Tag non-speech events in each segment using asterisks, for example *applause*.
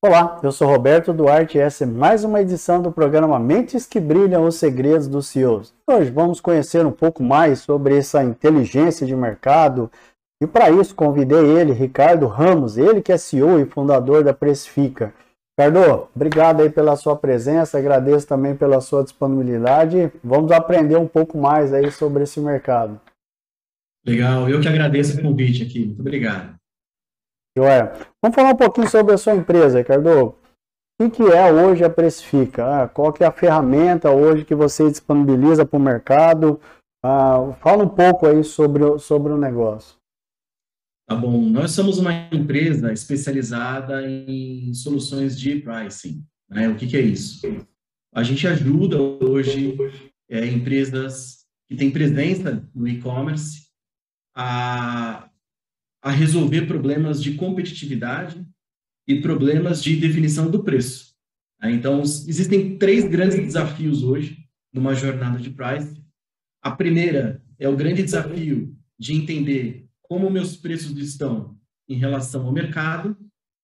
Olá, eu sou Roberto Duarte e essa é mais uma edição do programa Mentes que Brilham os Segredos dos CEOs. Hoje vamos conhecer um pouco mais sobre essa inteligência de mercado e para isso convidei ele, Ricardo Ramos, ele que é CEO e fundador da Precifica. Ricardo, obrigado aí pela sua presença, agradeço também pela sua disponibilidade. Vamos aprender um pouco mais aí sobre esse mercado. Legal, eu que agradeço o convite aqui. Muito obrigado. Joia. Vamos falar um pouquinho sobre a sua empresa, Ricardo. O que é hoje a Precifica? Ah, qual que é a ferramenta hoje que você disponibiliza para o mercado? Ah, fala um pouco aí sobre, sobre o negócio. Tá bom. Nós somos uma empresa especializada em soluções de pricing. Né? O que, que é isso? A gente ajuda hoje é, empresas que têm presença no e-commerce a a resolver problemas de competitividade e problemas de definição do preço. Né? Então, existem três grandes desafios hoje numa jornada de price. A primeira é o grande desafio de entender como meus preços estão em relação ao mercado.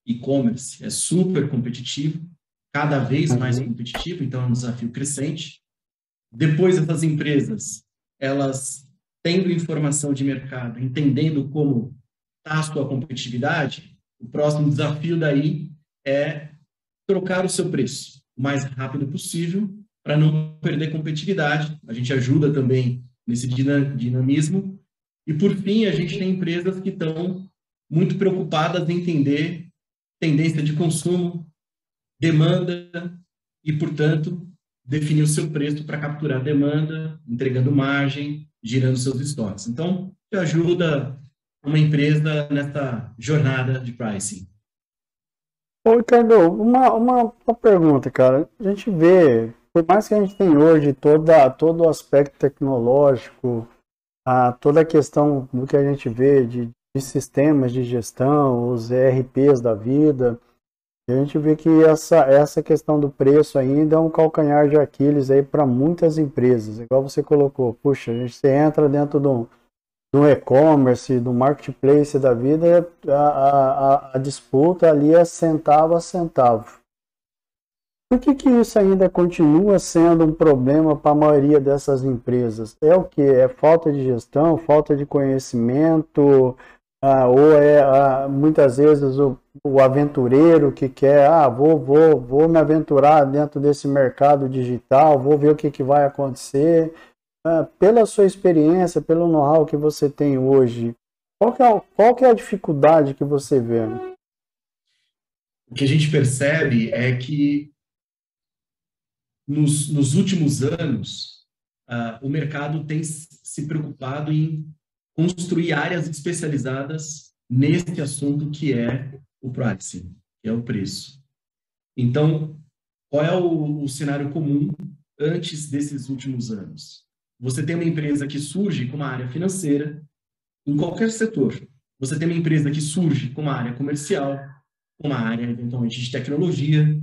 E-commerce é super competitivo, cada vez mais uhum. competitivo, então é um desafio crescente. Depois, essas empresas, elas tendo informação de mercado, entendendo como a sua competitividade, o próximo desafio daí é trocar o seu preço o mais rápido possível para não perder competitividade. A gente ajuda também nesse dinamismo. E, por fim, a gente tem empresas que estão muito preocupadas em entender tendência de consumo, demanda e, portanto, definir o seu preço para capturar demanda, entregando margem, girando seus estoques. Então, ajuda uma empresa nessa jornada de pricing? Ô, Ricardo, uma, uma, uma pergunta, cara. A gente vê, por mais que a gente tenha hoje toda, todo o aspecto tecnológico, a, toda a questão do que a gente vê de, de sistemas de gestão, os ERPs da vida, a gente vê que essa, essa questão do preço ainda é um calcanhar de Aquiles aí para muitas empresas. Igual você colocou, puxa, a gente, você entra dentro de um do e-commerce, do marketplace da vida, a, a, a, disputa ali é centavo a centavo. Por que, que isso ainda continua sendo um problema para a maioria dessas empresas? É o que? É falta de gestão, falta de conhecimento, ah, ou é ah, muitas vezes o, o aventureiro que quer, ah, vou, vou, vou me aventurar dentro desse mercado digital, vou ver o que, que vai acontecer pela sua experiência, pelo know-how que você tem hoje, qual que, é, qual que é a dificuldade que você vê? O que a gente percebe é que nos, nos últimos anos, uh, o mercado tem se preocupado em construir áreas especializadas nesse assunto que é o pricing, que é o preço. Então, qual é o, o cenário comum antes desses últimos anos? Você tem uma empresa que surge com uma área financeira, em qualquer setor. Você tem uma empresa que surge com uma área comercial, com uma área, eventualmente, de tecnologia.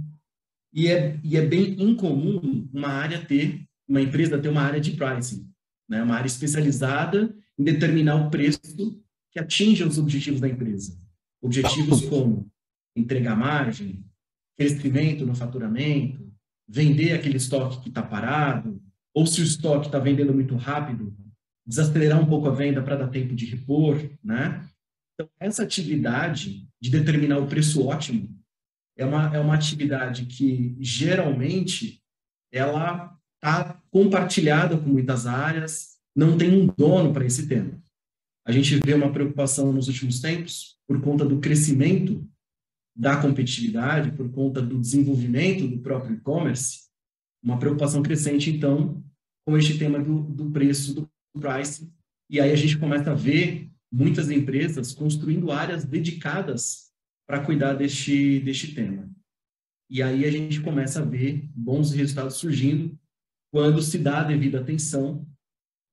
E é, e é bem incomum uma área ter, uma empresa ter uma área de pricing, né? uma área especializada em determinar o preço que atinja os objetivos da empresa. Objetivos como entregar margem, crescimento no faturamento, vender aquele estoque que está parado, ou se o estoque está vendendo muito rápido, desacelerar um pouco a venda para dar tempo de repor, né? Então, essa atividade de determinar o preço ótimo é uma, é uma atividade que, geralmente, ela está compartilhada com muitas áreas, não tem um dono para esse tema. A gente vê uma preocupação nos últimos tempos, por conta do crescimento da competitividade, por conta do desenvolvimento do próprio e-commerce, uma preocupação crescente, então, com este tema do, do preço, do price. E aí a gente começa a ver muitas empresas construindo áreas dedicadas para cuidar deste, deste tema. E aí a gente começa a ver bons resultados surgindo quando se dá a devida atenção.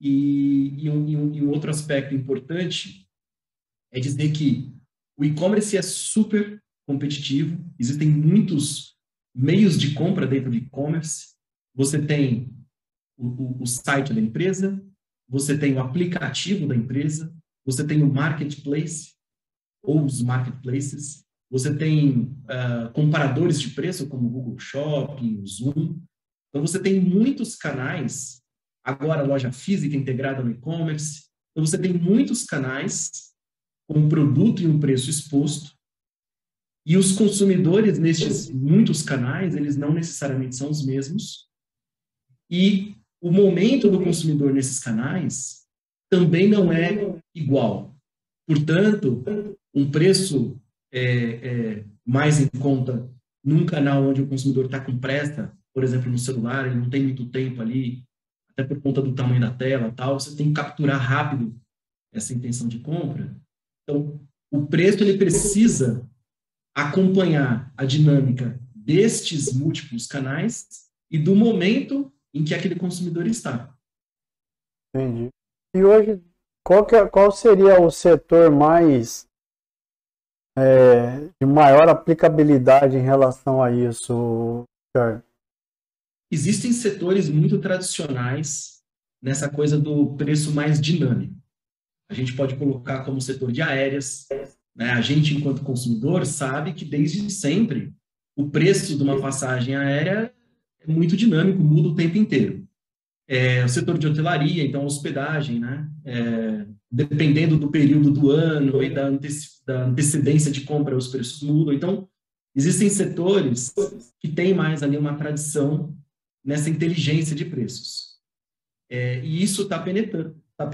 E, e, um, e, um, e um outro aspecto importante é dizer que o e-commerce é super competitivo, existem muitos meios de compra dentro do e-commerce, você tem o, o, o site da empresa, você tem o aplicativo da empresa, você tem o marketplace ou os marketplaces, você tem uh, comparadores de preço, como o Google Shopping, o Zoom. Então, você tem muitos canais, agora loja física integrada no e-commerce. Então, você tem muitos canais com um produto e um preço exposto. E os consumidores nestes muitos canais, eles não necessariamente são os mesmos. E o momento do consumidor nesses canais também não é igual. Portanto, um preço é, é, mais em conta num canal onde o consumidor está com pressa, por exemplo, no celular, ele não tem muito tempo ali, até por conta do tamanho da tela tal, você tem que capturar rápido essa intenção de compra. Então, o preço ele precisa acompanhar a dinâmica destes múltiplos canais e do momento em que aquele consumidor está. Entendi. E hoje, qual, que, é, qual seria o setor mais é, de maior aplicabilidade em relação a isso, Ricardo? Existem setores muito tradicionais nessa coisa do preço mais dinâmico. A gente pode colocar como setor de aéreas. Né? A gente, enquanto consumidor, sabe que desde sempre o preço de uma passagem aérea muito dinâmico, muda o tempo inteiro. É, o setor de hotelaria, então hospedagem, né? É, dependendo do período do ano e da, da antecedência de compra, os preços mudam. Então, existem setores que têm mais ali uma tradição nessa inteligência de preços. É, e isso está penetrando, tá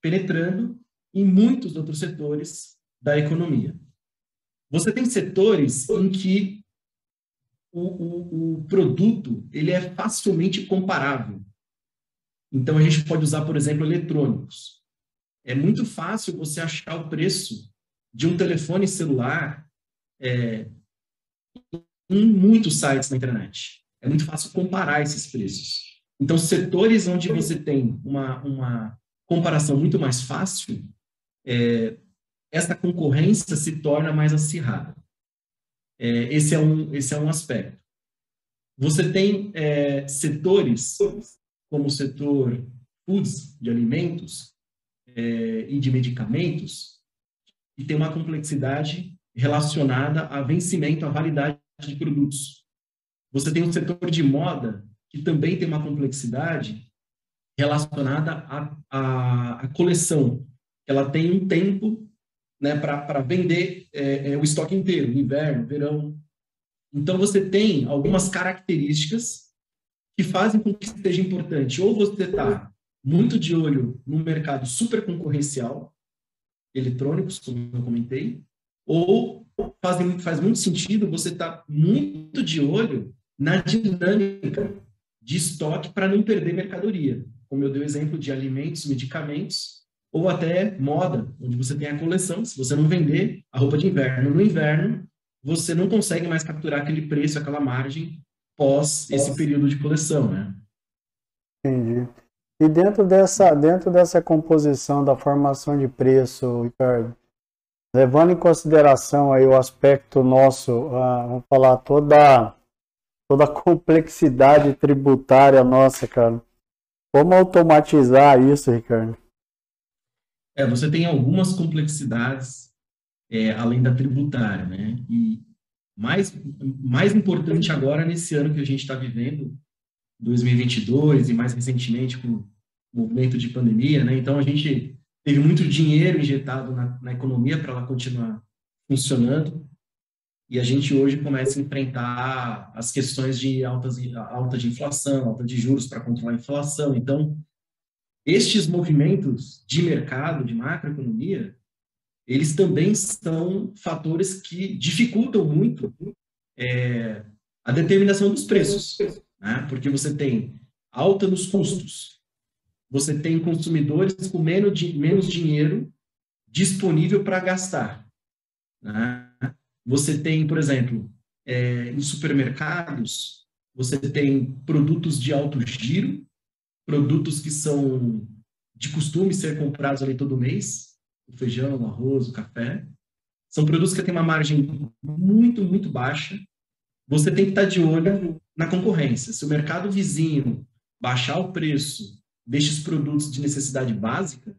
penetrando em muitos outros setores da economia. Você tem setores em que o, o, o produto ele é facilmente comparável. Então, a gente pode usar, por exemplo, eletrônicos. É muito fácil você achar o preço de um telefone celular é, em muitos sites na internet. É muito fácil comparar esses preços. Então, setores onde você tem uma, uma comparação muito mais fácil, é, essa concorrência se torna mais acirrada. É, esse, é um, esse é um aspecto. Você tem é, setores, como o setor foods, de alimentos, é, e de medicamentos, que tem uma complexidade relacionada a vencimento, a validade de produtos. Você tem o setor de moda, que também tem uma complexidade relacionada à, à, à coleção. Ela tem um tempo né, para vender é, é, o estoque inteiro, inverno, verão. Então, você tem algumas características que fazem com que seja importante. Ou você está muito de olho no mercado super concorrencial, eletrônicos, como eu comentei, ou faz, faz muito sentido você estar tá muito de olho na dinâmica de estoque para não perder mercadoria. Como eu dei o exemplo de alimentos, medicamentos, ou até moda, onde você tem a coleção. Se você não vender a roupa de inverno no inverno, você não consegue mais capturar aquele preço, aquela margem pós esse período de coleção, né? Entendi. E dentro dessa, dentro dessa composição da formação de preço, Ricardo, levando em consideração aí o aspecto nosso, ah, vamos falar toda toda a complexidade tributária nossa, cara. Como automatizar isso, Ricardo? É, você tem algumas complexidades é, além da tributária, né? E mais, mais importante agora, nesse ano que a gente está vivendo, 2022, e mais recentemente com o movimento de pandemia, né? Então, a gente teve muito dinheiro injetado na, na economia para ela continuar funcionando, e a gente hoje começa a enfrentar as questões de altas, alta de inflação, alta de juros para controlar a inflação. Então, estes movimentos de mercado, de macroeconomia, eles também são fatores que dificultam muito é, a determinação dos preços, né? porque você tem alta nos custos, você tem consumidores com menos, menos dinheiro disponível para gastar. Né? Você tem, por exemplo, é, em supermercados, você tem produtos de alto giro, produtos que são de costume ser comprados ali todo mês, o feijão, o arroz, o café. São produtos que têm uma margem muito, muito baixa. Você tem que estar de olho na concorrência. Se o mercado vizinho baixar o preço destes produtos de necessidade básica,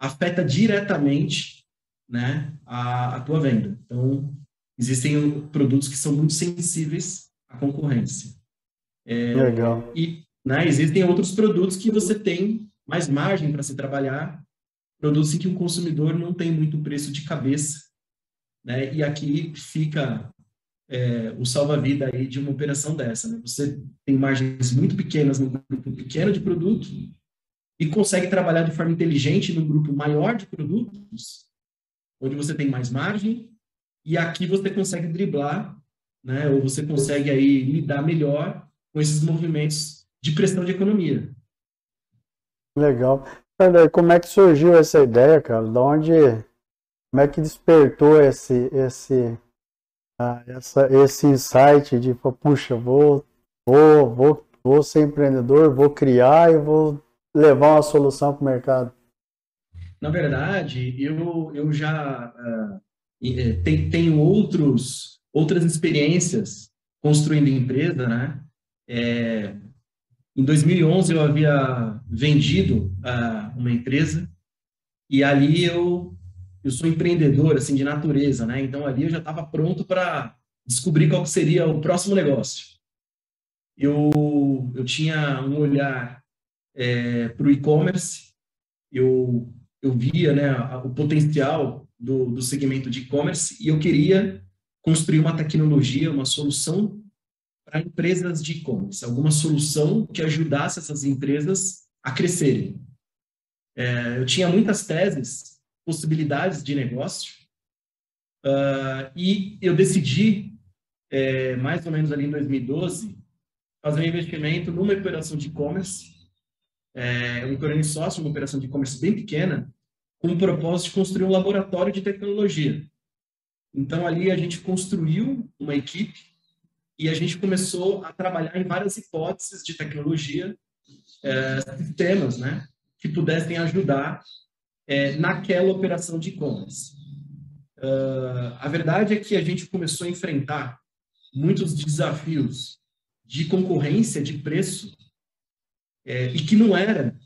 afeta diretamente né, a, a tua venda. Então, existem produtos que são muito sensíveis à concorrência. É, Legal. E né, existem outros produtos que você tem mais margem para se trabalhar, produtos em que o consumidor não tem muito preço de cabeça, né? E aqui fica é, o salva-vida aí de uma operação dessa. Né? Você tem margens muito pequenas no grupo pequeno de produto e consegue trabalhar de forma inteligente num grupo maior de produtos, onde você tem mais margem e aqui você consegue driblar, né? Ou você consegue aí lidar melhor com esses movimentos de pressão de economia. Legal. Como é que surgiu essa ideia, cara? Da onde, como é que despertou esse, esse, ah, essa, esse insight de, puxa, vou, vou, vou, vou ser empreendedor, vou criar e vou levar uma solução para o mercado? Na verdade, eu, eu já uh, tenho outros, outras experiências construindo empresa, né? É, em 2011 eu havia vendido uh, uma empresa e ali eu eu sou empreendedor assim de natureza, né? Então ali eu já estava pronto para descobrir qual seria o próximo negócio. Eu eu tinha um olhar é, para o e-commerce, eu eu via né o potencial do, do segmento de e-commerce e eu queria construir uma tecnologia, uma solução para empresas de e-commerce, alguma solução que ajudasse essas empresas a crescerem. É, eu tinha muitas teses, possibilidades de negócio, uh, e eu decidi, é, mais ou menos ali em 2012, fazer um investimento numa operação de e-commerce, é, eu sócio uma operação de e-commerce bem pequena, com o propósito de construir um laboratório de tecnologia. Então, ali a gente construiu uma equipe e a gente começou a trabalhar em várias hipóteses de tecnologia, é, sistemas, né, que pudessem ajudar é, naquela operação de e-commerce. Uh, a verdade é que a gente começou a enfrentar muitos desafios de concorrência, de preço, é, e que não era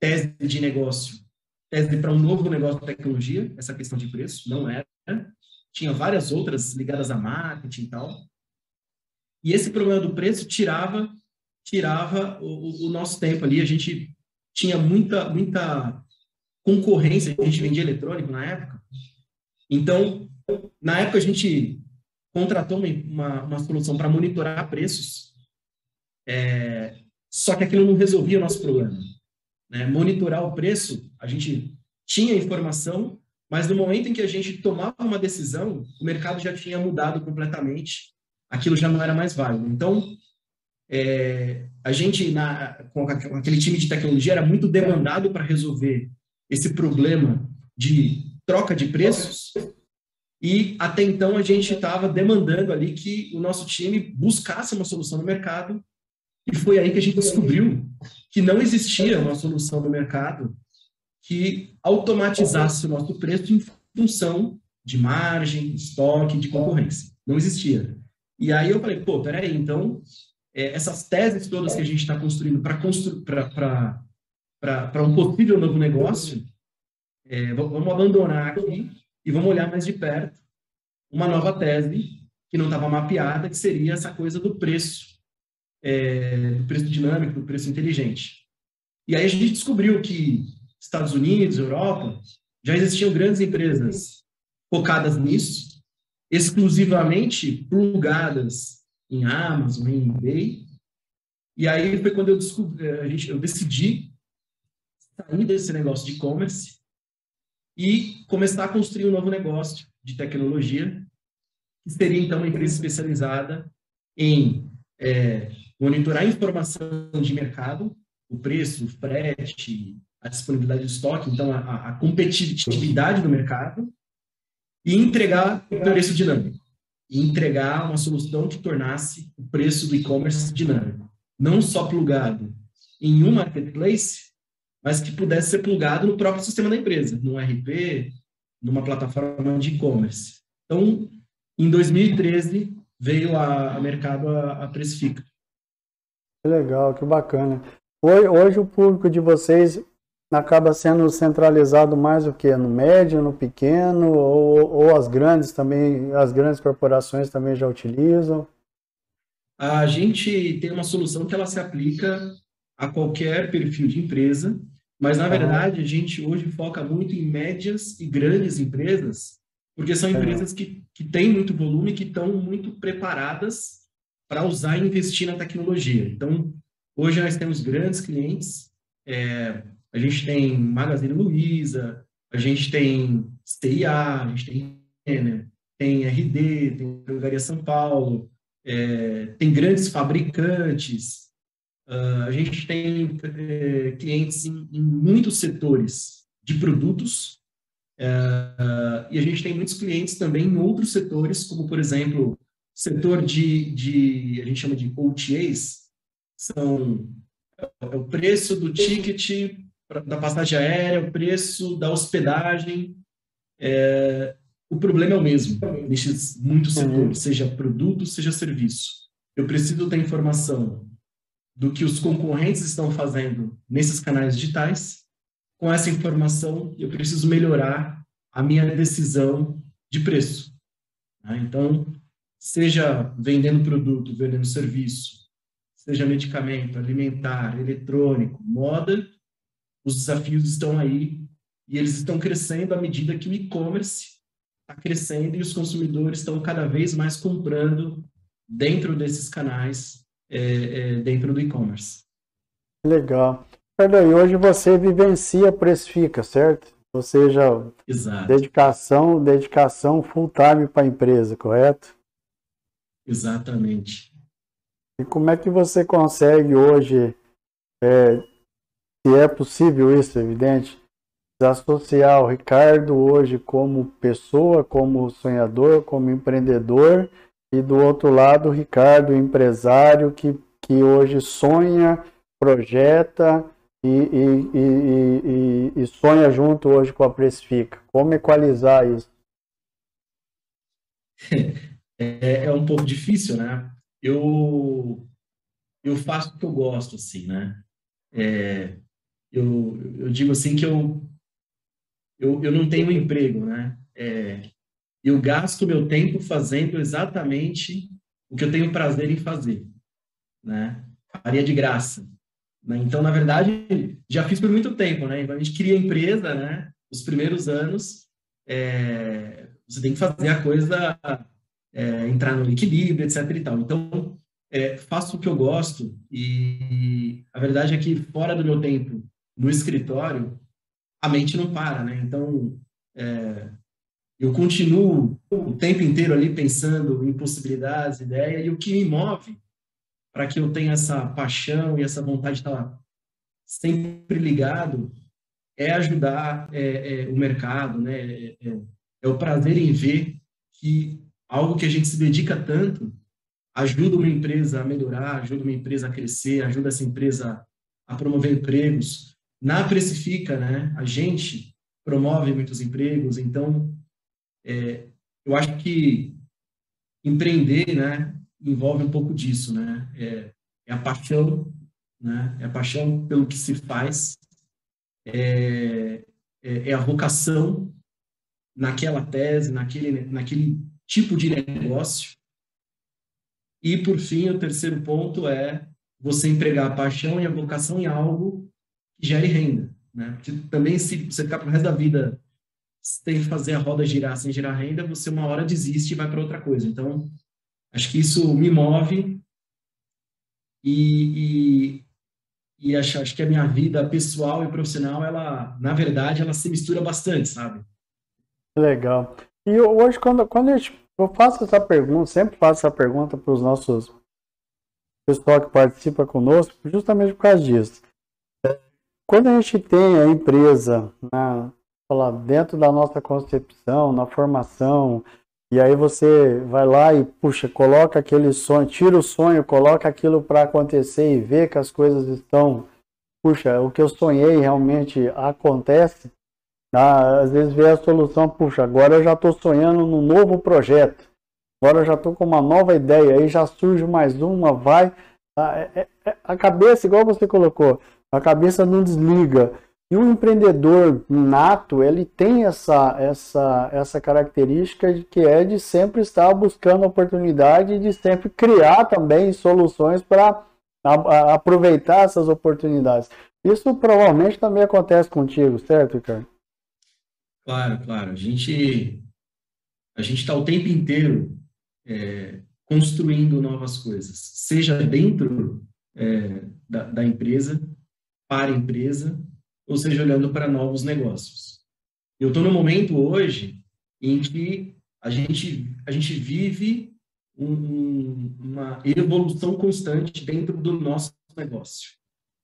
tese de negócio, tese para um novo negócio de tecnologia, essa questão de preço, não era. Tinha várias outras ligadas a marketing e tal. E esse problema do preço tirava tirava o, o, nosso tempo ali. A gente tinha muita muita concorrência. A gente vendia eletrônico na época. Então, na época a gente contratou uma, uma solução para monitorar preços. É, só que aquilo não resolvia o nosso problema. Né? Monitorar o preço, a gente tinha informação, mas no momento em que a gente tomava uma decisão, o mercado já tinha mudado completamente aquilo já não era mais válido. Então, é, a gente, na, com aquele time de tecnologia, era muito demandado para resolver esse problema de troca de preços, e até então a gente estava demandando ali que o nosso time buscasse uma solução no mercado, e foi aí que a gente descobriu que não existia uma solução no mercado que automatizasse o nosso preço em função de margem, estoque, de concorrência. Não existia. E aí eu falei, pô, peraí, então, é, essas teses todas que a gente está construindo para constru para um possível novo negócio, é, vamos abandonar aqui e vamos olhar mais de perto uma nova tese que não estava mapeada, que seria essa coisa do preço, é, do preço dinâmico, do preço inteligente. E aí a gente descobriu que Estados Unidos, Europa, já existiam grandes empresas focadas nisso, exclusivamente plugadas em Amazon, em eBay. E aí foi quando eu descobri, a gente, eu decidi sair desse negócio de e-commerce e começar a construir um novo negócio de tecnologia, que seria então uma empresa especializada em é, monitorar a informação de mercado, o preço, o frete, a disponibilidade de estoque, então a, a competitividade do mercado, e entregar o preço dinâmico. E entregar uma solução que tornasse o preço do e-commerce dinâmico. Não só plugado em um marketplace, mas que pudesse ser plugado no próprio sistema da empresa, no RP, numa plataforma de e-commerce. Então, em 2013, veio a, a mercado a, a Precifica. Que legal, que bacana. Hoje, hoje, o público de vocês acaba sendo centralizado mais o que? No médio, no pequeno, ou, ou as grandes também, as grandes corporações também já utilizam? A gente tem uma solução que ela se aplica a qualquer perfil de empresa, mas na verdade a gente hoje foca muito em médias e grandes empresas, porque são empresas que, que têm muito volume, que estão muito preparadas para usar e investir na tecnologia. Então, hoje nós temos grandes clientes, é, a gente tem Magazine Luiza, a gente tem CIA, a gente tem Renner, tem RD, tem Drogaria São Paulo, é, tem grandes fabricantes, uh, a gente tem é, clientes em, em, muitos setores de produtos, uh, e a gente tem muitos clientes também em outros setores, como, por exemplo, setor de, de a gente chama de OTAs, são é o preço do ticket da passagem aérea, o preço da hospedagem. É, o problema é o mesmo nesses muitos uhum. setores, seja produto, seja serviço. Eu preciso ter informação do que os concorrentes estão fazendo nesses canais digitais. Com essa informação, eu preciso melhorar a minha decisão de preço. Né? Então, seja vendendo produto, vendendo serviço, seja medicamento, alimentar, eletrônico, moda, os desafios estão aí e eles estão crescendo à medida que o e-commerce está crescendo e os consumidores estão cada vez mais comprando dentro desses canais, é, é, dentro do e-commerce. Legal. E hoje você vivencia Precifica, certo? Ou seja, Exato. dedicação, dedicação full time para a empresa, correto? Exatamente. E como é que você consegue hoje, é, se é possível isso, evidente, associar o Ricardo hoje como pessoa, como sonhador, como empreendedor, e do outro lado o Ricardo, empresário, que, que hoje sonha, projeta e, e, e, e, sonha junto hoje com a Precifica. Como equalizar isso? *laughs* É, é um pouco difícil, né? eu eu faço o que eu gosto, assim, né? É, eu, eu digo assim que eu, eu, eu não tenho um emprego, né? É, eu gasto meu tempo fazendo exatamente o que eu tenho prazer em fazer, né? Faria de graça. Né? Então, na verdade, já fiz por muito tempo, né? Então, a gente cria empresa, né? Os primeiros anos, é, você tem que fazer a coisa é, entrar no equilíbrio, etc. E tal. Então, é, faço o que eu gosto e a verdade é que fora do meu tempo no escritório, a mente não para, né? Então, é, eu continuo o tempo inteiro ali pensando em possibilidades, ideias, e o que me move para que eu tenha essa paixão e essa vontade de estar sempre ligado é ajudar é, é, o mercado, né? É, é, é o prazer em ver que algo que a gente se dedica tanto, ajuda uma empresa a melhorar, ajuda uma empresa a crescer, ajuda essa empresa a promover empregos. Na Precifica, né, a gente promove muitos empregos, então é, eu acho que empreender, né, envolve um pouco disso, né, é, é a paixão, né, é a paixão pelo que se faz, é, é, é a vocação naquela tese, naquele, naquele tipo de negócio. E, por fim, o terceiro ponto é você empregar a paixão e a vocação em algo gere renda. Né? Porque também, se você ficar para o resto da vida que fazer a roda girar sem gerar renda, você uma hora desiste e vai para outra coisa. Então, acho que isso me move e, e, e acho, acho que a minha vida pessoal e profissional, ela, na verdade, ela se mistura bastante, sabe? Legal. E hoje, quando, quando gente eu faço essa pergunta, sempre faço essa pergunta para os nossos pessoal que participa conosco, justamente por causa disso. Quando a gente tem a empresa na, falar, dentro da nossa concepção, na formação, e aí você vai lá e, puxa, coloca aquele sonho, tira o sonho, coloca aquilo para acontecer e vê que as coisas estão, puxa, o que eu sonhei realmente acontece, ah, às vezes vê a solução, puxa, agora eu já estou sonhando num novo projeto, agora eu já estou com uma nova ideia, aí já surge mais uma, vai. Ah, é, é, é, a cabeça, igual você colocou, a cabeça não desliga. E o empreendedor nato, ele tem essa, essa, essa característica que é de sempre estar buscando oportunidade e de sempre criar também soluções para aproveitar essas oportunidades. Isso provavelmente também acontece contigo, certo, Ricardo? Claro, claro. A gente a gente está o tempo inteiro é, construindo novas coisas, seja dentro é, da, da empresa, para a empresa, ou seja, olhando para novos negócios. Eu estou no momento hoje em que a gente, a gente vive um, uma evolução constante dentro do nosso negócio.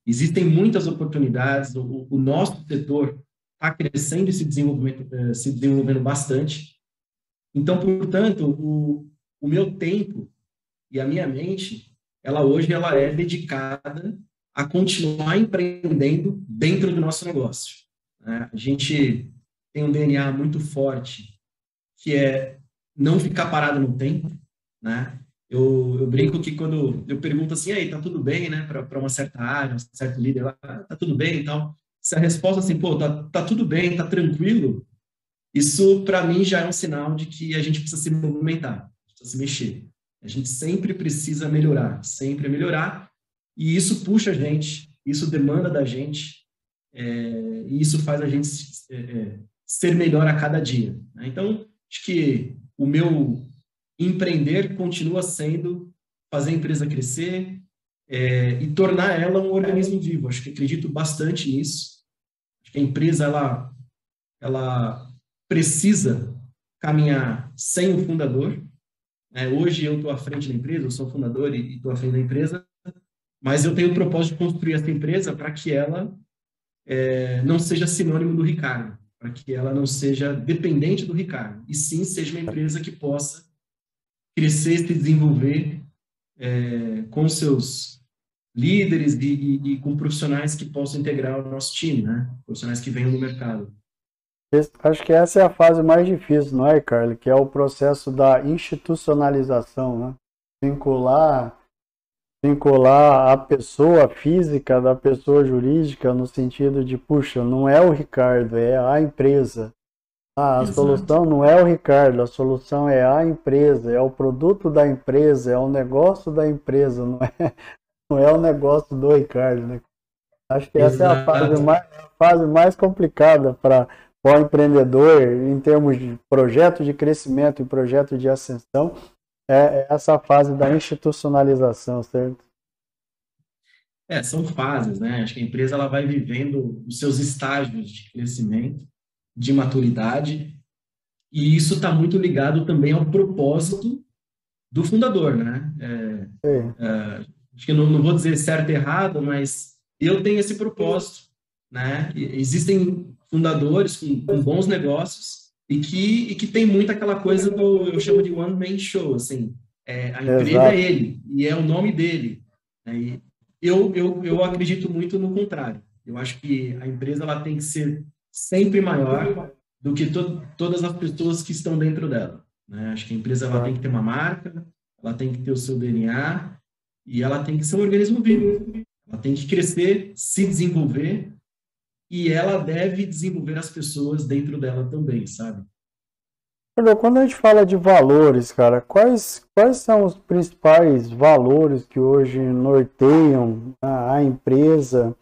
Existem muitas oportunidades, o, o nosso setor está crescendo e se desenvolvendo, eh, se desenvolvendo bastante. Então, portanto, o, o meu tempo e a minha mente, ela hoje ela é dedicada a continuar empreendendo dentro do nosso negócio. Né? A gente tem um DNA muito forte, que é não ficar parado no tempo, né? Eu, eu brinco que quando eu pergunto assim, aí, tá tudo bem, né, para uma certa área, um certo líder lá, ah, tá tudo bem e tal. Se a resposta assim, pô, tá, tá tudo bem, tá tranquilo, isso para mim já é um sinal de que a gente precisa se movimentar, precisa se mexer. A gente sempre precisa melhorar, sempre melhorar, e isso puxa a gente, isso demanda da gente, é, e isso faz a gente é, é, ser melhor a cada dia. Né? Então, acho que o meu empreender continua sendo fazer a empresa crescer é, e tornar ela um organismo vivo. Acho que acredito bastante nisso. Acho que a empresa ela, ela precisa caminhar sem o fundador. É, hoje eu estou à frente da empresa, eu sou fundador e estou à frente da empresa, mas eu tenho o propósito de construir essa empresa para que ela é, não seja sinônimo do Ricardo, para que ela não seja dependente do Ricardo, e sim seja uma empresa que possa crescer e se desenvolver é, com seus líderes e, e, e, com profissionais que possam integrar o nosso time, né? Profissionais que venham do mercado. Acho que essa é a fase mais difícil, não é, Carlos? Que é o processo da institucionalização, né? Vincular, vincular a pessoa física da pessoa jurídica no sentido de, puxa, não é o Ricardo, é a empresa. Ah, a Exato. solução não é o Ricardo, a solução é a empresa, é o produto da empresa, é o negócio da empresa, não é, *laughs* não é o negócio do Ricardo, né? Acho que essa Exato. é a fase mais, a fase mais complicada para o empreendedor em termos de projeto de crescimento e projeto de ascensão, é essa fase da institucionalização, certo? É, são fases, né? Acho que a empresa ela vai vivendo os seus estágios de crescimento de maturidade, e isso está muito ligado também ao propósito do fundador, né? É, é, acho que não, não, vou dizer certo e errado, mas eu tenho esse propósito, né? Existem fundadores com, com bons negócios e que, e que tem muito aquela coisa do, eu chamo de one man show, assim, é, a empresa Exato. é ele, e é o nome dele. Né? eu, eu, eu acredito muito no contrário. Eu acho que a empresa ela tem que ser sempre maior do que to todas as pessoas que estão dentro dela. Né? Acho que a empresa ela tem que ter uma marca, ela tem que ter o seu DNA e ela tem que ser um organismo vivo. Ela tem que crescer, se desenvolver e ela deve desenvolver as pessoas dentro dela também, sabe? Quando a gente fala de valores, cara, quais, quais são os principais valores que hoje norteiam a empresa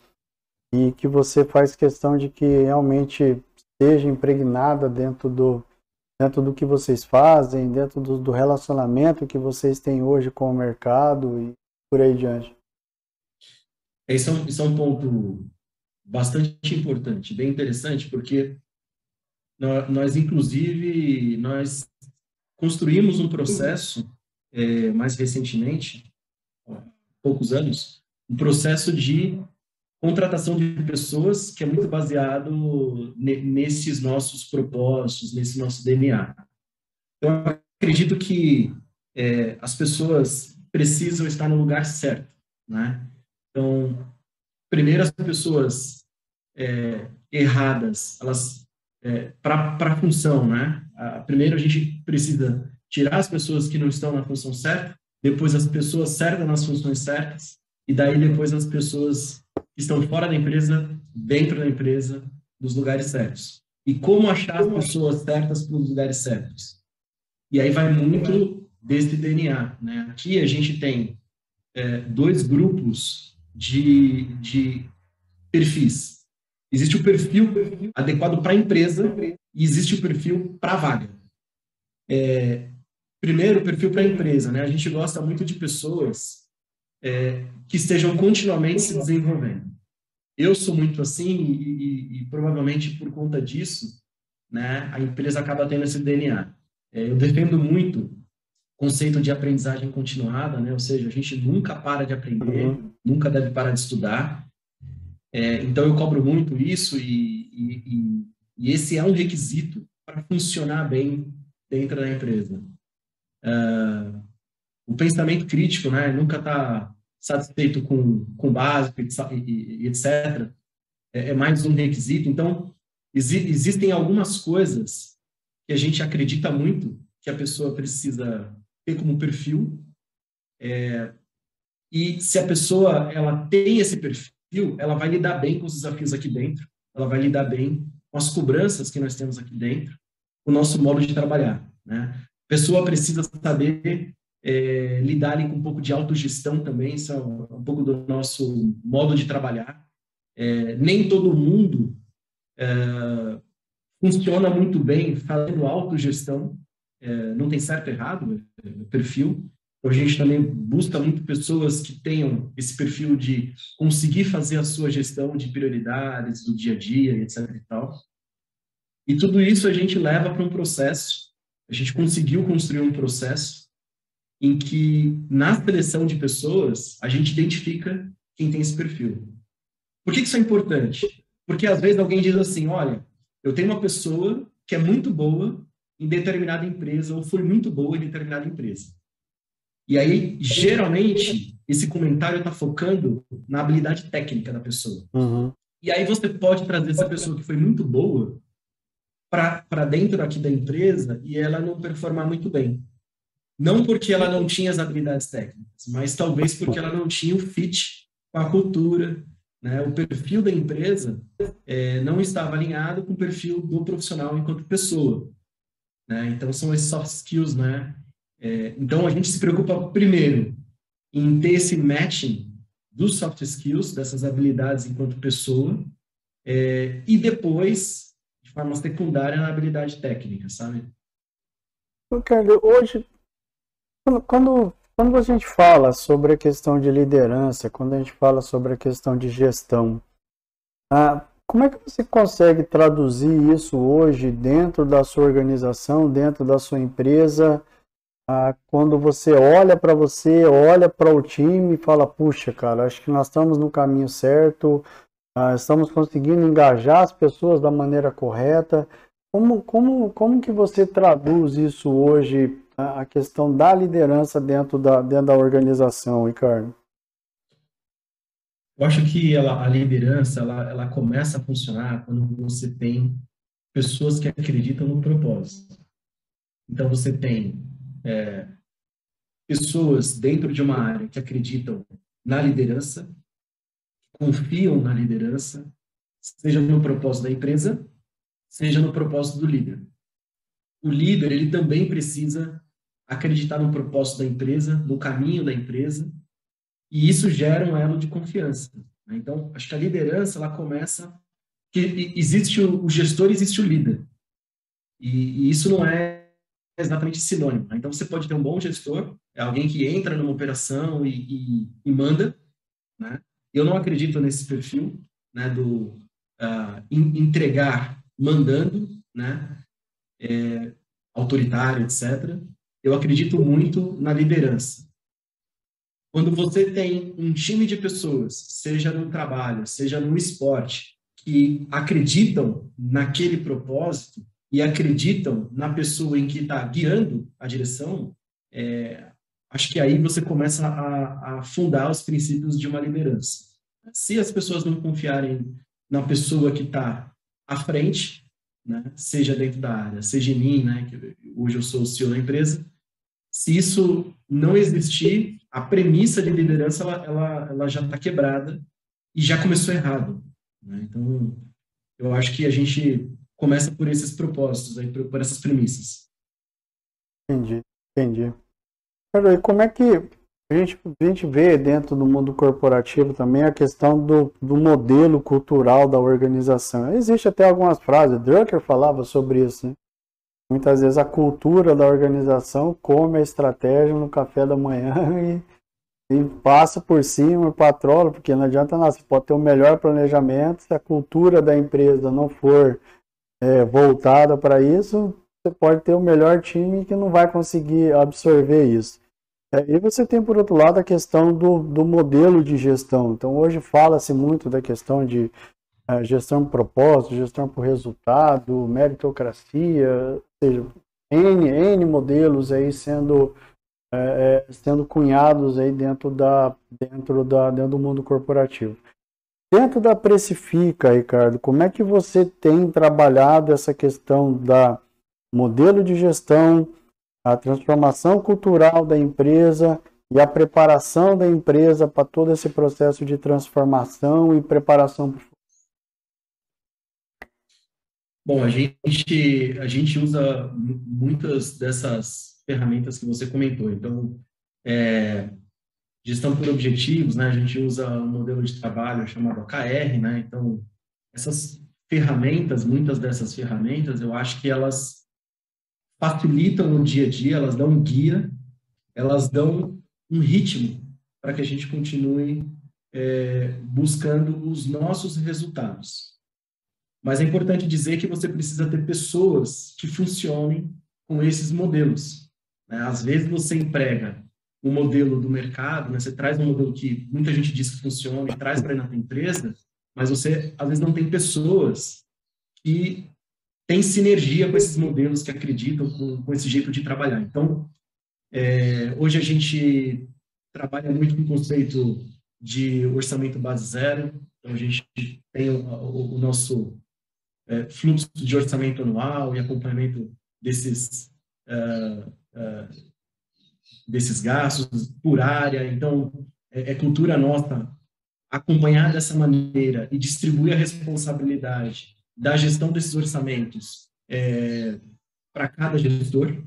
e que você faz questão de que realmente esteja impregnada dentro do dentro do que vocês fazem, dentro do, do relacionamento que vocês têm hoje com o mercado e por aí diante. Esse é um, esse é um ponto bastante importante, bem interessante, porque nós, inclusive, nós construímos um processo é, mais recentemente, há poucos anos, um processo de contratação de pessoas que é muito baseado nesses nossos propósitos, nesse nosso DNA. Então, acredito que é, as pessoas precisam estar no lugar certo, né? Então, primeiro as pessoas é, erradas, elas é, para a função, né? A, primeiro a gente precisa tirar as pessoas que não estão na função certa, depois as pessoas certas nas funções certas, e daí depois as pessoas que estão fora da empresa, dentro da empresa, nos lugares certos. E como achar as pessoas certas para os lugares certos. E aí vai muito desse DNA. Né? Aqui a gente tem é, dois grupos de, de perfis. Existe o perfil adequado para a empresa e existe o perfil para a vaga. É, primeiro, perfil para a empresa. Né? A gente gosta muito de pessoas é, que estejam continuamente se desenvolvendo. Eu sou muito assim e, e, e, provavelmente por conta disso, né, a empresa acaba tendo esse DNA. É, eu defendo muito conceito de aprendizagem continuada, né, ou seja, a gente nunca para de aprender, uhum. nunca deve parar de estudar. É, então eu cobro muito isso e, e esse é um requisito para funcionar bem dentro da empresa. Uh, o pensamento crítico, né, nunca está satisfeito com, com o básico e, e, e etc. É, é, mais um requisito. Então, exi existem algumas coisas que a gente acredita muito que a pessoa precisa ter como perfil. É, e se a pessoa ela tem esse perfil, ela vai lidar bem com os desafios aqui dentro, ela vai lidar bem com as cobranças que nós temos aqui dentro, o nosso modo de trabalhar. Né? A pessoa precisa saber é, lidar ali com um pouco de autogestão também, isso é um, um pouco do nosso modo de trabalhar. É, nem todo mundo é, funciona muito bem fazendo autogestão, é, não tem certo ou errado, é, perfil. Então, a gente também busca muito pessoas que tenham esse perfil de conseguir fazer a sua gestão de prioridades do dia a dia, etc. E, tal. e tudo isso a gente leva para um processo, a gente conseguiu construir um processo em que, na seleção de pessoas, a gente identifica quem tem esse perfil. Por que isso é importante? Porque, às vezes, alguém diz assim, olha, eu tenho uma pessoa que é muito boa em determinada empresa ou foi muito boa em determinada empresa. E aí, geralmente, esse comentário está focando na habilidade técnica da pessoa. Uhum. E aí você pode trazer essa pessoa que foi muito boa para dentro aqui da empresa e ela não performar muito bem. Não porque ela não tinha as habilidades técnicas, mas talvez porque ela não tinha o fit com a cultura, né? O perfil da empresa é, não estava alinhado com o perfil do profissional enquanto pessoa. Né? Então, são esses soft skills, né? É, então, a gente se preocupa primeiro em ter esse matching dos soft skills, dessas habilidades enquanto pessoa, é, e depois, de forma secundária, na habilidade técnica, sabe? Ricardo, hoje quando, quando a gente fala sobre a questão de liderança, quando a gente fala sobre a questão de gestão, ah, como é que você consegue traduzir isso hoje dentro da sua organização, dentro da sua empresa? Ah, quando você olha para você, olha para o time e fala: puxa, cara, acho que nós estamos no caminho certo, ah, estamos conseguindo engajar as pessoas da maneira correta. Como, como, como que você traduz isso hoje a questão da liderança dentro da, dentro da organização, Ricardo? Eu acho que ela, a liderança ela, ela começa a funcionar quando você tem pessoas que acreditam no propósito. Então, você tem é, pessoas dentro de uma área que acreditam na liderança, confiam na liderança, seja no propósito da empresa, seja no propósito do líder. O líder, ele também precisa acreditar no propósito da empresa, no caminho da empresa, e isso gera um elo de confiança. Né? Então, acho que a liderança ela começa que existe o, o gestor, existe o líder, e, e, isso não é exatamente sinônimo. Né? Então, você pode ter um bom gestor, é alguém que entra numa operação e, e, e manda. Né? Eu não acredito nesse perfil né, do uh, entregar mandando, né, é, autoritário, etc eu acredito muito na liderança. Quando você tem um time de pessoas, seja no trabalho, seja no esporte, que acreditam naquele propósito e acreditam na pessoa em que está guiando a direção, é, acho que aí você começa a, a fundar os princípios de uma liderança. Se as pessoas não confiarem na pessoa que está à frente, né, seja dentro da área, seja em mim, né, que hoje eu sou o CEO da empresa, se isso não existir, a premissa de liderança ela, ela, ela já está quebrada e já começou errado. Né? Então, eu acho que a gente começa por esses propósitos, aí, por, essas premissas. Entendi, entendi. e como é que a gente, a gente vê dentro do mundo corporativo também a questão do, do modelo cultural da organização? Existe até algumas frases, Drucker falava sobre isso, né? Muitas vezes a cultura da organização come a estratégia no café da manhã *laughs* e, e passa por cima, patrola, porque não adianta nada. Você pode ter o melhor planejamento, se a cultura da empresa não for é, voltada para isso, você pode ter o melhor time que não vai conseguir absorver isso. É, e você tem, por outro lado, a questão do, do modelo de gestão. Então, hoje fala-se muito da questão de é, gestão por propósito, gestão por resultado, meritocracia, seja, N, N modelos aí sendo, é, é, sendo cunhados aí dentro, da, dentro, da, dentro do mundo corporativo. Dentro da Precifica, Ricardo, como é que você tem trabalhado essa questão da modelo de gestão, a transformação cultural da empresa e a preparação da empresa para todo esse processo de transformação e preparação para o Bom, a gente, a gente usa muitas dessas ferramentas que você comentou. Então, é, gestão por objetivos, né? A gente usa um modelo de trabalho chamado OKR, né? Então, essas ferramentas, muitas dessas ferramentas, eu acho que elas facilitam o dia a dia, elas dão um guia, elas dão um ritmo para que a gente continue é, buscando os nossos resultados. Mas é importante dizer que você precisa ter pessoas que funcionem com esses modelos. Né? Às vezes você emprega um modelo do mercado, né? você traz um modelo que muita gente diz que funciona e traz para a empresa, mas você às vezes não tem pessoas que tem sinergia com esses modelos que acreditam com, com esse jeito de trabalhar. Então, é, hoje a gente trabalha muito com o conceito de orçamento base zero. Então, a gente tem o, o, o nosso é, fluxo de orçamento anual e acompanhamento desses, uh, uh, desses gastos por área. Então, é, é cultura nossa acompanhar dessa maneira e distribuir a responsabilidade da gestão desses orçamentos é, para cada gestor.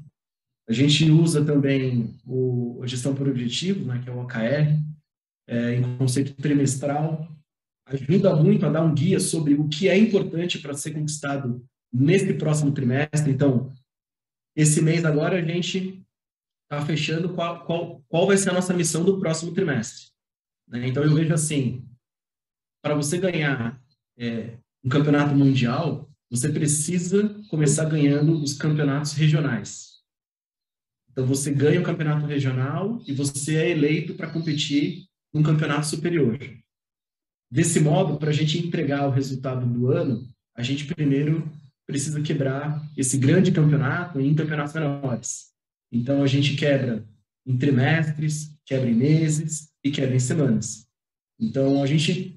A gente usa também o, a gestão por objetivo, né, que é o OKR, é, em conceito trimestral, ajuda muito a dar um guia sobre o que é importante para ser conquistado nesse próximo trimestre. Então, esse mês agora a gente está fechando qual, qual, qual vai ser a nossa missão do próximo trimestre. Né? Então, eu vejo assim, para você ganhar é, um campeonato mundial, você precisa começar ganhando os campeonatos regionais. Então, você ganha o campeonato regional e você é eleito para competir num campeonato superior. Desse modo, para a gente entregar o resultado do ano, a gente primeiro precisa quebrar esse grande campeonato em campeonatos menores. Então, a gente quebra em trimestres, quebra em meses e quebra em semanas. Então, a gente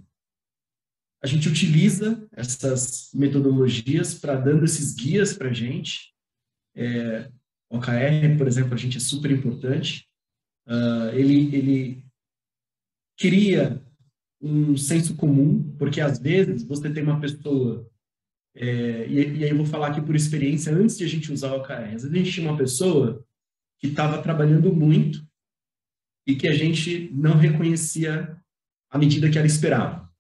a gente utiliza essas metodologias para dando esses guias para a gente. É, OKR, por exemplo, a gente é super importante. Uh, ele, ele cria um senso comum, porque às vezes você tem uma pessoa, é, e, e, aí eu vou falar aqui por experiência, antes de a gente usar o OKR, às vezes a gente tinha uma pessoa que estava trabalhando muito e que a gente não reconhecia a medida que ela esperava.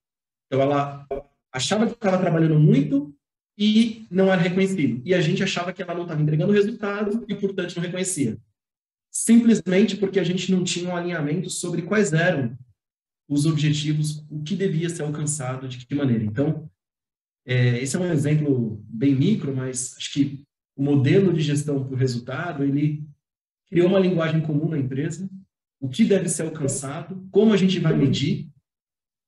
Então, ela achava que estava trabalhando muito e não era reconhecido. E a gente achava que ela não estava entregando resultado e, portanto, não reconhecia. Simplesmente porque a gente não tinha um alinhamento sobre quais eram os objetivos, o que devia ser alcançado, de que maneira. Então, é, esse é um exemplo bem micro, mas acho que o modelo de gestão por resultado, ele criou uma linguagem comum na empresa, o que deve ser alcançado, como a gente vai medir,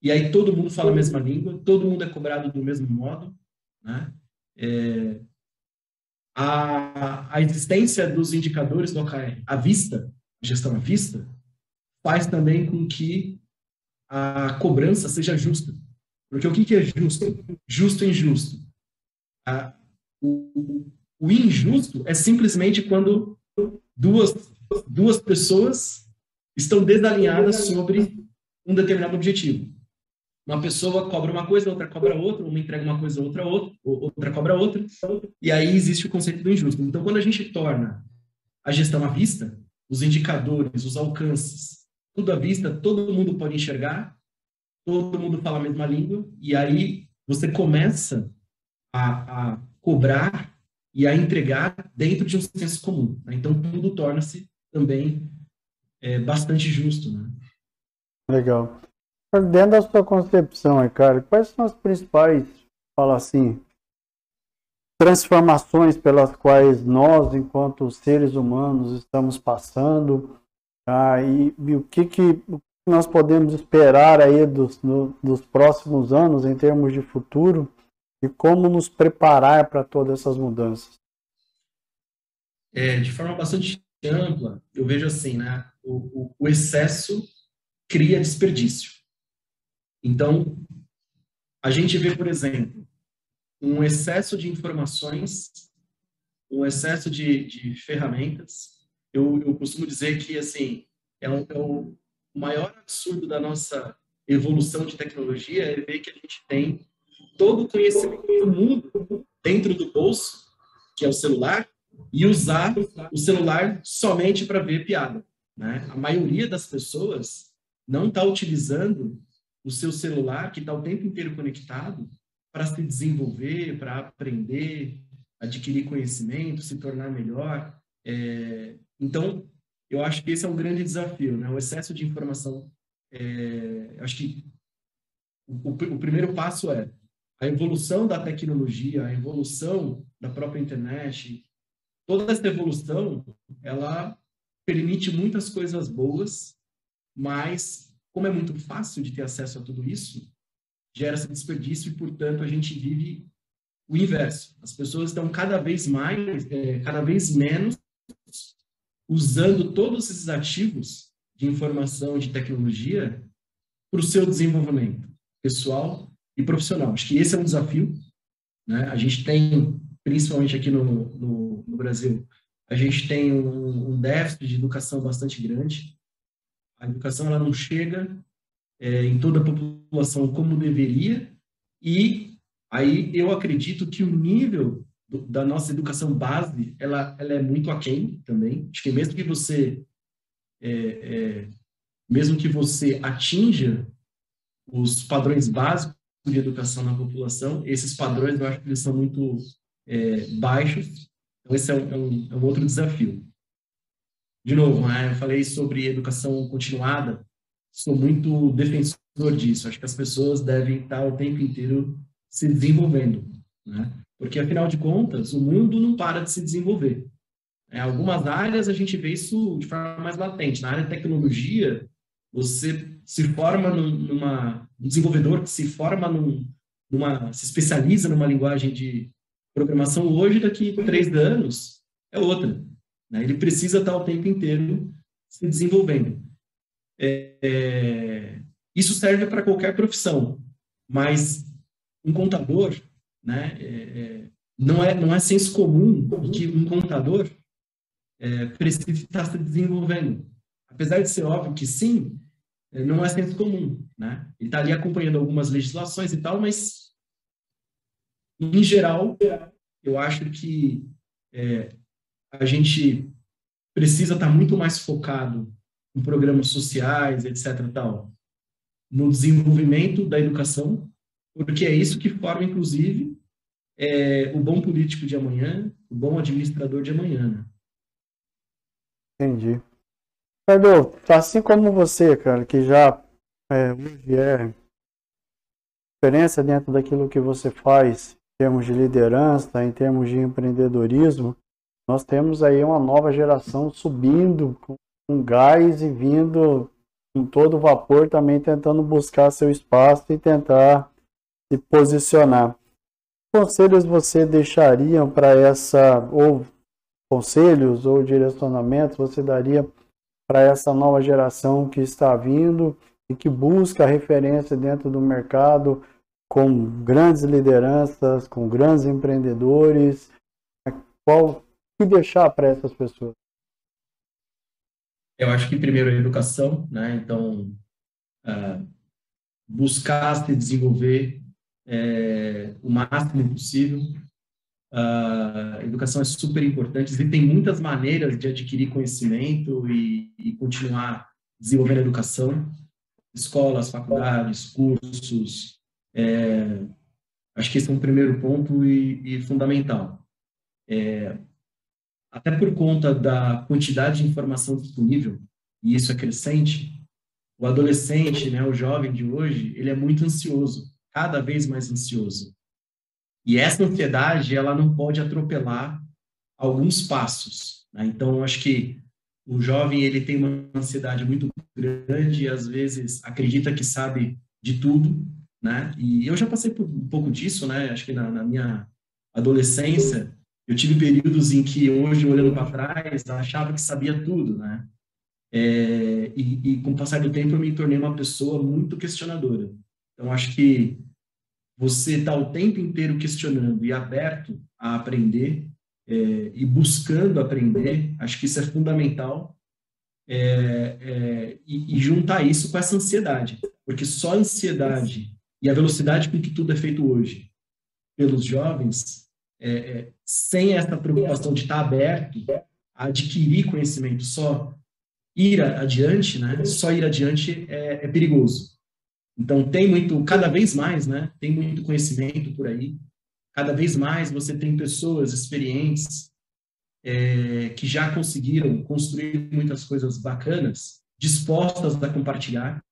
e aí todo mundo fala a mesma língua, todo mundo é cobrado do mesmo modo, né? É, a, a existência dos indicadores do OKR à vista, gestão à vista, faz também com que a cobrança seja justa. Porque o que, que é justo? Justo e injusto. O, o injusto é simplesmente quando duas, duas pessoas estão desalinhadas sobre um determinado objetivo. uma pessoa cobra uma coisa, outra cobra outra, uma entrega uma coisa, outra outra, outra cobra outra, e aí existe o conceito do injusto. Então, quando a gente torna a gestão à vista, os indicadores, os alcances, tudo à vista, todo mundo pode enxergar, todo mundo fala a mesma língua, e aí você começa a, a cobrar e a entregar dentro de um senso comum. Né? Então, tudo torna-se também é, bastante justo. Né? Legal. Dentro da sua concepção, cara, quais são as principais, fala assim, transformações pelas quais nós, enquanto seres humanos, estamos passando? Ah, e, e, o que, que nós podemos esperar aí dos, no, dos próximos anos em termos de futuro e como nos preparar para todas essas mudanças? É, de forma bastante ampla, eu vejo assim, né? O, o, o excesso cria desperdício. Então, a gente vê, por exemplo, um excesso de informações, um excesso de, de ferramentas. Eu, eu, costumo dizer que, assim, é, um, é o maior absurdo da nossa evolução de tecnologia é ver que a gente tem todo o conhecimento do mundo dentro do bolso, que é o celular, e usar o celular somente para ver piada. Né? A maioria das pessoas não está utilizando o seu celular, que está o tempo inteiro conectado, para se desenvolver, para aprender, adquirir conhecimento, se tornar melhor. É, então, eu acho que esse é um grande desafio, né? O excesso de informação. É, acho que o, o, primeiro passo é a evolução da tecnologia, a evolução da própria internet. Toda essa evolução, ela permite muitas coisas boas, mas como é muito fácil de ter acesso a tudo isso, gera esse desperdício e, portanto, a gente vive o inverso. As pessoas estão cada vez mais, é, cada vez menos usando todos esses ativos de informação, de tecnologia para o seu desenvolvimento pessoal e profissional. Acho que esse é um desafio. Né? A gente tem, principalmente aqui no, no, no Brasil, a gente tem um, um déficit de educação bastante grande. A educação ela não chega é, em toda a população como deveria e aí eu acredito que o nível do, da nossa educação base ela, ela é muito aquém também. Acho que mesmo que você é, é, mesmo que você atinja os padrões básicos de educação na população, esses padrões eu acho que eles são muito é, baixos. Então esse é um, é um, é um outro desafio de novo, né, eu falei sobre educação continuada, sou muito defensor disso. Acho que as pessoas devem estar o tempo inteiro se desenvolvendo, né? Porque, afinal de contas, o mundo não para de se desenvolver. Em algumas áreas, a gente vê isso de forma mais latente. Na área de tecnologia, você se forma numa... Um desenvolvedor que se forma num, numa... se especializa numa linguagem de programação hoje, daqui a três anos, é outra. Né? Ele precisa estar o tempo inteiro se desenvolvendo. É, é, isso serve para qualquer profissão, mas um contador, né, é, é não é não é senso comum que um contador é, precisa estar se desenvolvendo. Apesar de ser óbvio que sim, é, não é senso comum, né? Ele está ali acompanhando algumas legislações e tal, mas em geral, eu acho que a gente precisa estar muito mais focado em programas sociais, etc. Tal, no desenvolvimento da educação, porque é isso que forma, inclusive, é, o bom político de amanhã, o bom administrador de amanhã. Né? Entendi. Pedro, assim como você, cara, que já é, é experiência dentro daquilo que você faz em termos de liderança, em termos de empreendedorismo, nós temos aí uma nova geração subindo com, com gás e vindo em todo vapor também tentando buscar seu espaço e tentar se posicionar. Conselhos você deixaria para essa, ou conselhos ou direcionamentos você daria para essa nova geração que está vindo e que busca referência dentro do mercado com grandes lideranças, com grandes empreendedores? Qual que deixar para essas pessoas? Eu acho que primeiro a educação, né? Então, uh, buscar se desenvolver é, o máximo possível. A educação é super importante e tem muitas maneiras de adquirir conhecimento e, e continuar desenvolvendo a educação. Escolas, faculdades, cursos. É, acho que esse é um primeiro ponto e, e fundamental. É, até por conta da quantidade de informação disponível, e isso é crescente, o adolescente, né, o jovem de hoje, ele é muito ansioso, cada vez mais ansioso. E essa ansiedade, ela não pode atropelar alguns passos. Né? Então, acho que o jovem ele tem uma ansiedade muito grande e às vezes acredita que sabe de tudo, né? E eu já passei por um pouco disso, né? Acho que na, na minha adolescência eu tive períodos em que hoje olhando para trás achava que sabia tudo, né? É, e, e, com o passar do tempo eu me tornei uma pessoa muito questionadora. Então acho que você está o tempo inteiro questionando e aberto a aprender é, e buscando aprender, acho que isso é fundamental. É, é e, e juntar isso com essa ansiedade, porque só a ansiedade e a velocidade com que tudo é feito hoje pelos jovens, é, sem essa preocupação de estar aberto a adquirir conhecimento só ir adiante, né? Só ir adiante é, é, perigoso. Então tem muito, cada vez mais, né? Tem muito conhecimento por aí. Cada vez mais você tem pessoas experientes é, que já conseguiram construir muitas coisas bacanas, dispostas a compartilhar.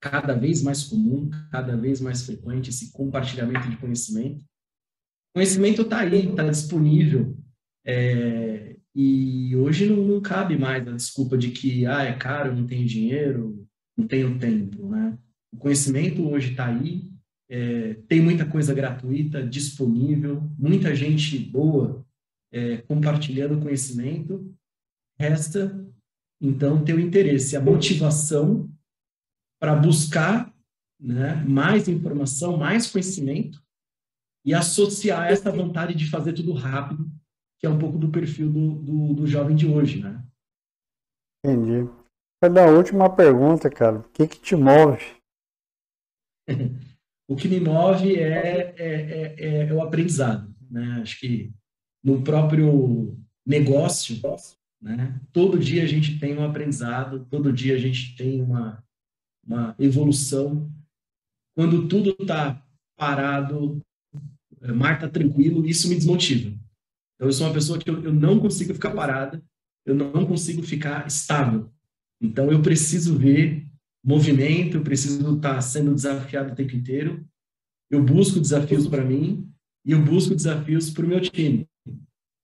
Cada vez mais comum, cada vez mais frequente esse compartilhamento de conhecimento. O conhecimento está aí, está disponível. É, e hoje não, não, cabe mais a desculpa de que ah, é caro, não tenho dinheiro, não tenho tempo. Né? O conhecimento hoje está aí, é, tem muita coisa gratuita, disponível, muita gente boa é, compartilhando conhecimento. Resta, então, ter o interesse, a motivação para buscar né, mais informação, mais conhecimento e associar essa vontade de fazer tudo rápido que é um pouco do perfil do, do, do jovem de hoje, né? Entendi. Da última pergunta, cara, o que que te move? *laughs* o que me move é, é, é, é, o aprendizado, né? Acho que no próprio negócio, né? Todo dia a gente tem um aprendizado, todo dia a gente tem uma, uma evolução. Quando tudo está parado, mar está tranquilo, isso me desmotiva. Então, eu sou uma pessoa que eu, eu não consigo ficar parada, eu não consigo ficar estável. Então, eu preciso ver movimento, preciso estar sendo desafiado o tempo inteiro. Eu busco desafios para mim e eu busco desafios para o meu time.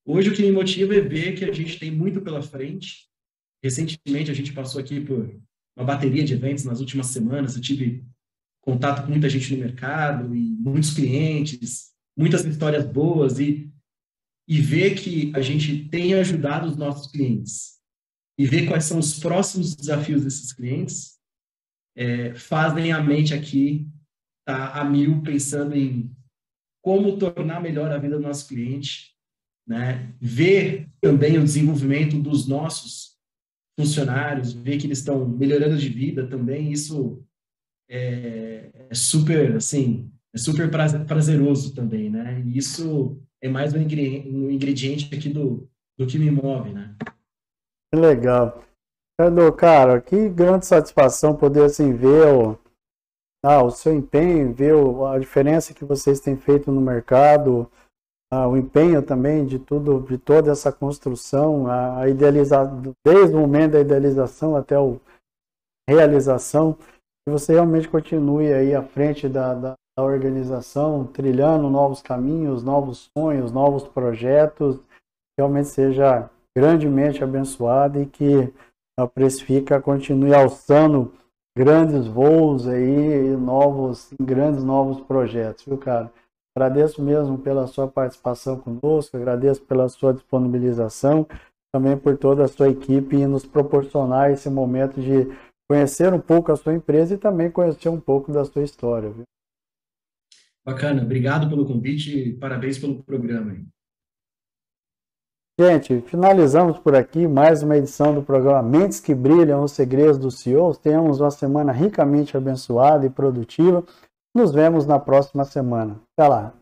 Hoje, o que me motiva é ver que a gente tem muito pela frente. Recentemente, a gente passou aqui por uma bateria de eventos nas últimas semanas. Eu tive contato com muita gente no mercado e muitos clientes, muitas histórias boas e e ver que a gente tem ajudado os nossos clientes e ver quais são os próximos desafios desses clientes, é, fazem a mente aqui tá a mil pensando em como tornar melhor a vida do nosso cliente, né? ver também o desenvolvimento dos nossos funcionários, ver que eles estão melhorando de vida também, isso é, é super, assim, é super prazeroso também, né? E isso é mais um ingrediente aqui do, do que me move, né? Que legal. Fernando, cara, que grande satisfação poder assim ver o, ah, o seu empenho, ver o, a diferença que vocês têm feito no mercado, ah, o empenho também de tudo, de toda essa construção, a, a idealização, desde o momento da idealização até a realização, que você realmente continue aí à frente da, da, da organização, trilhando novos caminhos, novos sonhos, novos projetos, realmente seja grandemente abençoada e que a Precifica continue alçando grandes voos aí, novos, grandes novos projetos, viu, cara? Agradeço mesmo pela sua participação conosco, agradeço pela sua disponibilização, também por toda a sua equipe e nos proporcionar esse momento de conhecer um pouco a sua empresa e também conhecer um pouco da sua história, viu? Bacana, obrigado pelo convite e parabéns pelo programa. Gente, finalizamos por aqui mais uma edição do programa Mentes que Brilham, os Segredos do CEO. Tenhamos uma semana ricamente abençoada e produtiva. Nos vemos na próxima semana. Até lá.